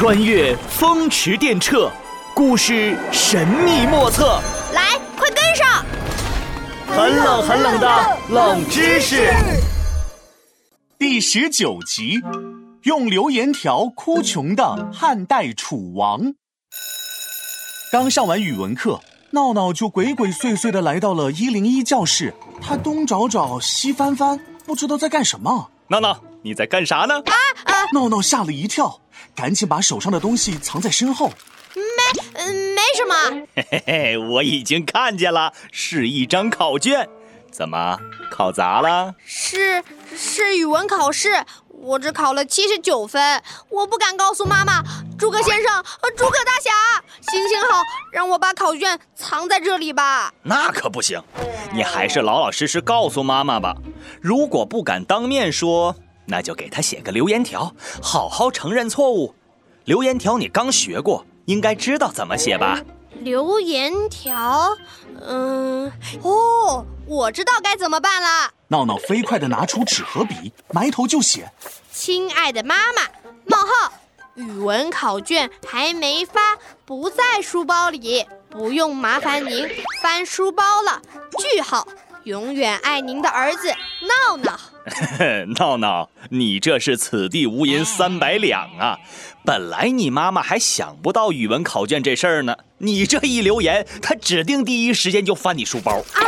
穿越风驰电掣，故事神秘莫测。来，快跟上！很冷很冷的冷知识。第十九集，用留言条哭穷的汉代楚王。刚上完语文课，闹闹就鬼鬼祟祟的来到了一零一教室。他东找找，西翻翻，不知道在干什么。闹闹，你在干啥呢？啊啊！闹闹吓了一跳，赶紧把手上的东西藏在身后。没，嗯，没什么。嘿嘿嘿，我已经看见了，是一张考卷。怎么，考砸了？是，是语文考试，我只考了七十九分。我不敢告诉妈妈。诸葛先生，诸葛大侠，行行好，让我把考卷藏在这里吧。那可不行，你还是老老实实告诉妈妈吧。如果不敢当面说，那就给他写个留言条，好好承认错误。留言条你刚学过，应该知道怎么写吧？留言条，嗯，哦，我知道该怎么办了。闹闹飞快地拿出纸和笔，埋头就写：“亲爱的妈妈，冒号，语文考卷还没发，不在书包里，不用麻烦您翻书包了。”句号。永远爱您的儿子闹闹。闹闹，你这是此地无银三百两啊！本来你妈妈还想不到语文考卷这事儿呢，你这一留言，她指定第一时间就翻你书包啊！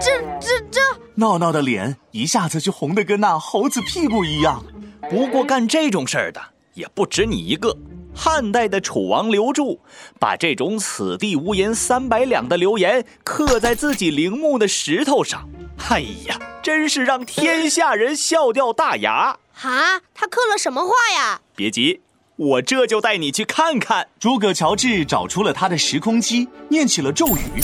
这这这……闹闹的脸一下子就红的跟那猴子屁股一样。不过干这种事儿的也不止你一个。汉代的楚王刘柱，把这种“此地无银三百两”的留言刻在自己陵墓的石头上。哎呀，真是让天下人笑掉大牙！啊，他刻了什么画呀？别急，我这就带你去看看。诸葛乔治找出了他的时空机，念起了咒语：“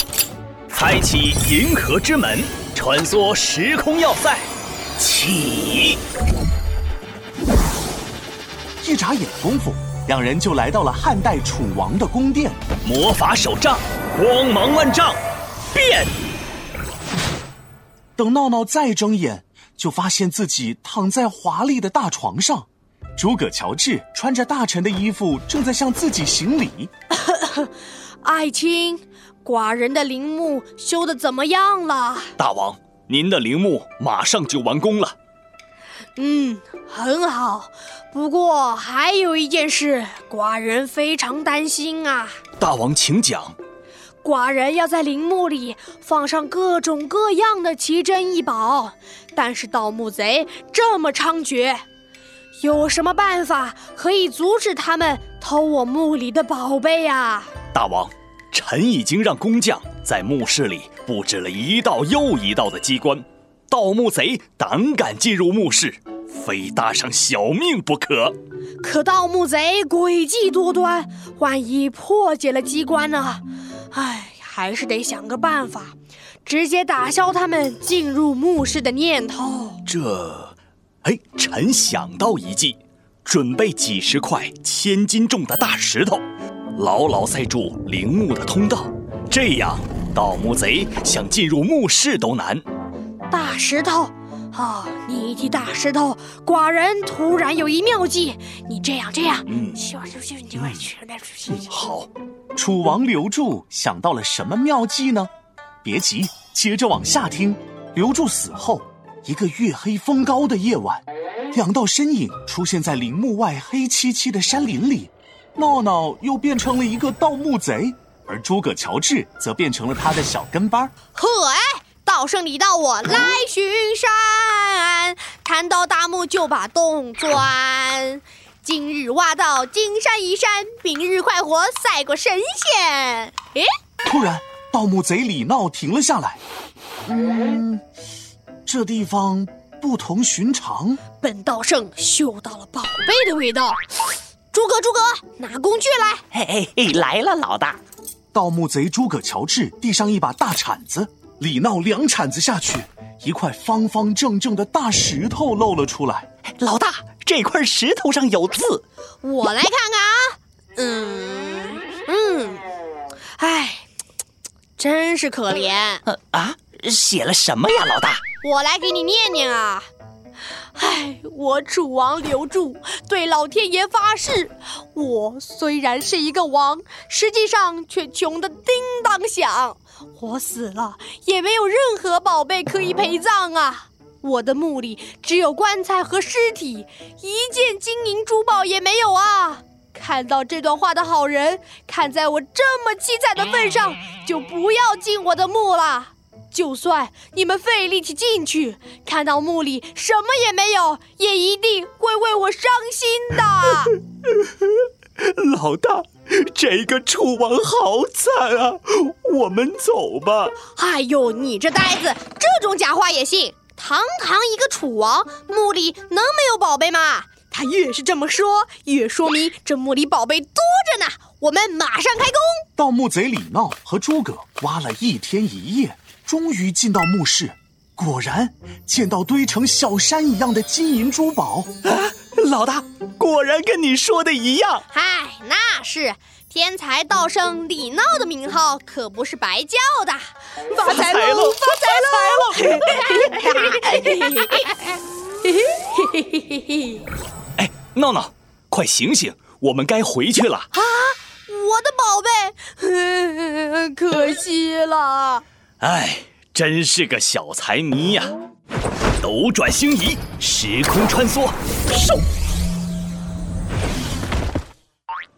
开启银河之门，穿梭时空要塞，起！”一眨眼功夫。两人就来到了汉代楚王的宫殿，魔法手杖，光芒万丈，变！等闹闹再睁眼，就发现自己躺在华丽的大床上。诸葛乔治穿着大臣的衣服，正在向自己行礼。爱卿，寡人的陵墓修的怎么样了？大王，您的陵墓马上就完工了。嗯，很好。不过还有一件事，寡人非常担心啊。大王，请讲。寡人要在陵墓里放上各种各样的奇珍异宝，但是盗墓贼这么猖獗，有什么办法可以阻止他们偷我墓里的宝贝啊？大王，臣已经让工匠在墓室里布置了一道又一道的机关。盗墓贼胆敢进入墓室，非搭上小命不可。可盗墓贼诡计多端，万一破解了机关呢？唉，还是得想个办法，直接打消他们进入墓室的念头。这，哎，臣想到一计，准备几十块千斤重的大石头，牢牢塞住陵墓的通道，这样盗墓贼想进入墓室都难。大石头，哦，你一提大石头，寡人突然有一妙计。你这样这样，嗯，好。楚王刘柱想到了什么妙计呢？别急，接着往下听。刘柱死后，一个月黑风高的夜晚，两道身影出现在陵墓外黑漆漆的山林里。闹闹又变成了一个盗墓贼，而诸葛乔治则变成了他的小跟班。呵哎！道圣你道我 来巡山，看到大墓就把洞钻。今日挖到金山银山，明日快活赛过神仙。诶，突然，盗墓贼李闹停了下来。嗯，这地方不同寻常。本道圣嗅到了宝贝的味道。诸葛，诸葛，拿工具来。嘿嘿嘿，来了，老大。盗墓贼诸葛乔治递上一把大铲子。李闹两铲子下去，一块方方正正的大石头露了出来。老大，这块石头上有字，我来看看啊。嗯嗯，哎，真是可怜。啊，写了什么呀，老大？我来给你念念啊。唉，我楚王刘柱对老天爷发誓，我虽然是一个王，实际上却穷得叮当响。我死了也没有任何宝贝可以陪葬啊！我的墓里只有棺材和尸体，一件金银珠宝也没有啊！看到这段话的好人，看在我这么凄惨的份上，就不要进我的墓了。就算你们费力气进去，看到墓里什么也没有，也一定会为我伤心的。老大，这个楚王好惨啊！我们走吧。哎呦，你这呆子，这种假话也信？堂堂一个楚王，墓里能没有宝贝吗？他越是这么说，越说明这墓里宝贝多着呢。我们马上开工。盗墓贼李闹和诸葛挖了一天一夜。终于进到墓室，果然见到堆成小山一样的金银珠宝。啊，老大，果然跟你说的一样。嗨，那是天才盗圣李闹的名号，可不是白叫的。发财喽！发财喽！哎，闹闹，快醒醒，我们该回去了。啊，我的宝贝，可惜了。哎，真是个小财迷呀！斗转星移，时空穿梭，收！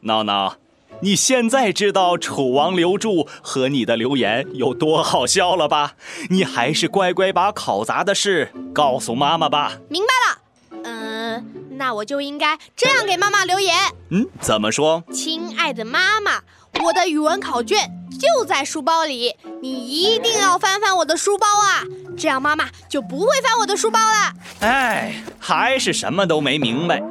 闹闹，你现在知道楚王刘柱和你的留言有多好笑了吧？你还是乖乖把考砸的事告诉妈妈吧。明白了，嗯，那我就应该这样给妈妈留言。嗯，怎么说？亲爱的妈妈，我的语文考卷。就在书包里，你一定要翻翻我的书包啊，这样妈妈就不会翻我的书包了。哎，还是什么都没明白。